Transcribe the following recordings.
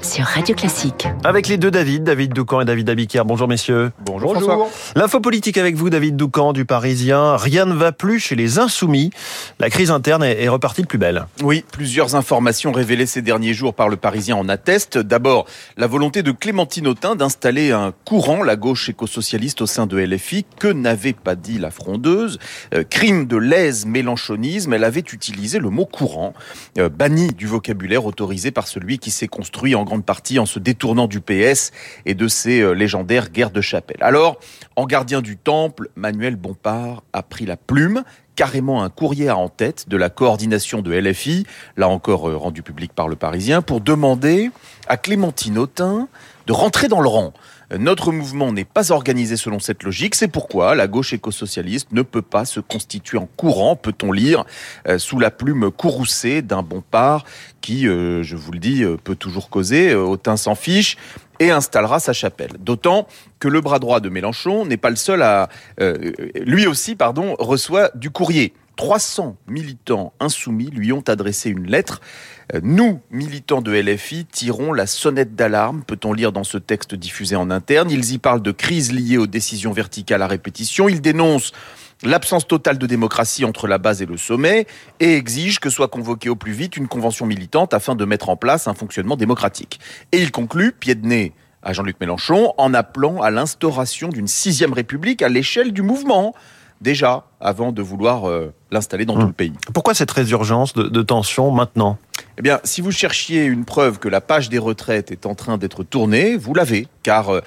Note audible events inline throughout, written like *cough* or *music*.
sur Radio Classique. Avec les deux David, David Doucan et David Abiker. Bonjour messieurs. Bonjour, François. L'info politique avec vous, David Doucan du Parisien. Rien ne va plus chez les Insoumis. La crise interne est repartie de plus belle. Oui, plusieurs informations révélées ces derniers jours par le Parisien en attestent. D'abord, la volonté de Clémentine Autain d'installer un courant, la gauche éco-socialiste au sein de LFI. Que n'avait pas dit la frondeuse euh, Crime de lèse mélanchonisme, elle avait utilisé le mot courant, euh, banni du vocabulaire autorisé par celui qui s'est construit en grande partie en se détournant du PS et de ses euh, légendaires guerres de chapelle. Alors, en gardien du temple, Manuel Bompard a pris la plume carrément un courrier en tête de la coordination de LFI, là encore euh, rendu public par le Parisien, pour demander à Clémentine Autain de rentrer dans le rang. Notre mouvement n'est pas organisé selon cette logique, c'est pourquoi la gauche éco-socialiste ne peut pas se constituer en courant, peut-on lire, euh, sous la plume courroucée d'un Bompard qui, euh, je vous le dis, peut toujours causer, Autain s'en fiche, et installera sa chapelle. D'autant que le bras droit de Mélenchon n'est pas le seul à... Euh, lui aussi, pardon, reçoit du courrier. 300 militants insoumis lui ont adressé une lettre. Euh, nous, militants de LFI, tirons la sonnette d'alarme, peut-on lire dans ce texte diffusé en interne. Ils y parlent de crise liée aux décisions verticales à répétition. Ils dénoncent l'absence totale de démocratie entre la base et le sommet et exige que soit convoquée au plus vite une convention militante afin de mettre en place un fonctionnement démocratique. Et il conclut, pied de nez à Jean-Luc Mélenchon, en appelant à l'instauration d'une sixième république à l'échelle du mouvement, déjà avant de vouloir euh, l'installer dans tout le pays. Pourquoi cette résurgence de, de tension maintenant? Eh bien, si vous cherchiez une preuve que la page des retraites est en train d'être tournée, vous l'avez, car euh,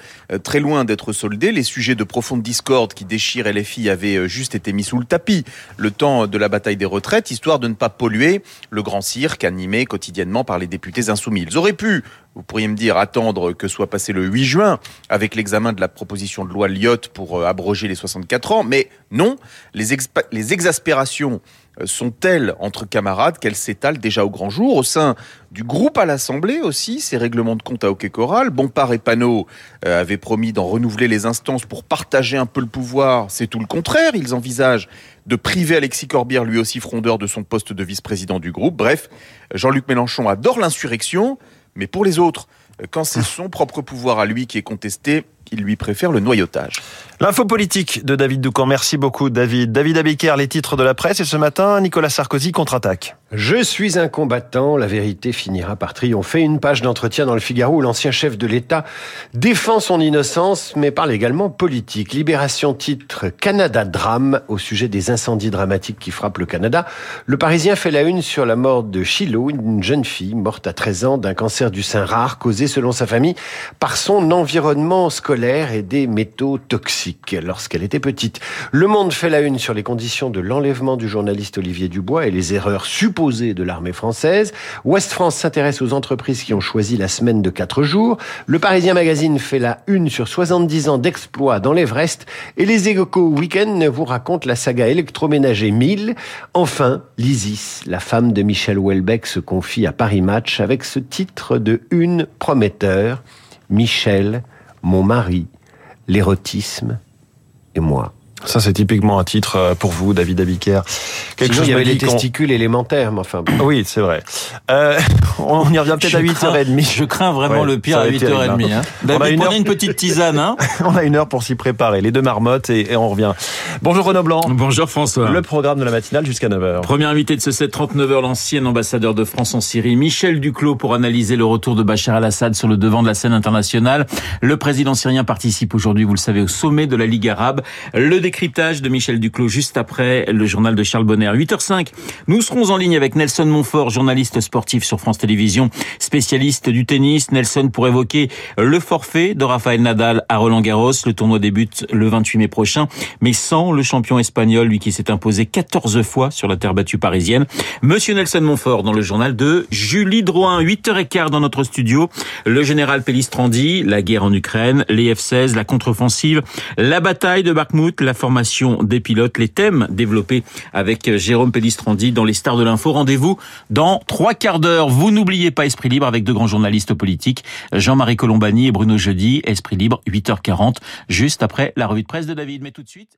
très loin d'être soldée, les sujets de profonde discorde qui déchirent LFI avaient euh, juste été mis sous le tapis. Le temps de la bataille des retraites, histoire de ne pas polluer le grand cirque animé quotidiennement par les députés insoumis. Ils auraient pu, vous pourriez me dire, attendre que soit passé le 8 juin avec l'examen de la proposition de loi Lyotte pour euh, abroger les 64 ans, mais non, les, les exaspérations sont telles entre camarades qu'elles s'étalent déjà au grand jour. Au sein du groupe à l'Assemblée aussi, ces règlements de compte à hockey choral. Bompard et Panot euh, avaient promis d'en renouveler les instances pour partager un peu le pouvoir. C'est tout le contraire. Ils envisagent de priver Alexis Corbière, lui aussi frondeur, de son poste de vice-président du groupe. Bref, Jean-Luc Mélenchon adore l'insurrection, mais pour les autres, quand c'est *laughs* son propre pouvoir à lui qui est contesté, il lui préfère le noyautage. L'info politique de David Doucan. Merci beaucoup, David. David Abiker, les titres de la presse. Et ce matin, Nicolas Sarkozy contre-attaque. Je suis un combattant. La vérité finira par triompher. Une page d'entretien dans le Figaro où l'ancien chef de l'État défend son innocence, mais parle également politique. Libération titre Canada drame au sujet des incendies dramatiques qui frappent le Canada. Le Parisien fait la une sur la mort de Chilo, une jeune fille morte à 13 ans d'un cancer du sein rare causé, selon sa famille, par son environnement scolaire et des métaux toxiques lorsqu'elle était petite. Le Monde fait la une sur les conditions de l'enlèvement du journaliste Olivier Dubois et les erreurs supposées de l'armée française. Ouest France s'intéresse aux entreprises qui ont choisi la semaine de 4 jours. Le Parisien Magazine fait la une sur 70 ans d'exploits dans l'Everest. Et les Éco Weekend vous racontent la saga électroménager 1000. Enfin, l'Isis, la femme de Michel Houellebecq, se confie à Paris Match avec ce titre de une prometteur. Michel, mon mari, l'érotisme et moi. Ça, c'est typiquement un titre euh, pour vous, David Abiker. Quelque chose il y avait les testicules élémentaires, mais enfin. Oui, c'est vrai. Euh, *laughs* on y revient peut-être à 8h30. Je crains vraiment le pire à 8h30. Hein. David, on a une, heure... une petite tisane. Hein *laughs* on a une heure pour s'y préparer. Les deux marmottes et, on revient. Bonjour Renaud Blanc. Bonjour François. Le programme de la matinale jusqu'à 9h. Premier invité de ce 7-39h, l'ancien ambassadeur de France en Syrie, Michel Duclos, pour analyser le retour de Bachar al-Assad sur le devant de la scène internationale. Le président syrien participe aujourd'hui, vous le savez, au sommet de la Ligue arabe. Le décryptage de Michel Duclos juste après le journal de Charles Bonner. 8h05, nous serons en ligne avec Nelson Montfort, journaliste sportif sur France Télévisions, spécialiste du tennis. Nelson pour évoquer le forfait de Rafael Nadal à Roland Garros. Le tournoi débute le 28 mai prochain, mais sans le champion espagnol, lui qui s'est imposé 14 fois sur la terre battue parisienne. Monsieur Nelson Montfort dans le journal de Julie Drouin, 8h15 dans notre studio. Le général Pellistrandi, la guerre en Ukraine, les F-16, la contre-offensive, la bataille de Bakhmut, la formation des pilotes, les thèmes développés avec Jérôme Pellistrandi dans les stars de l'info. Rendez-vous dans trois quarts d'heure. Vous n'oubliez pas Esprit Libre avec deux grands journalistes politiques, Jean-Marie Colombani et Bruno Jeudi. Esprit Libre, 8h40, juste après la revue de presse de David. Mais tout de suite...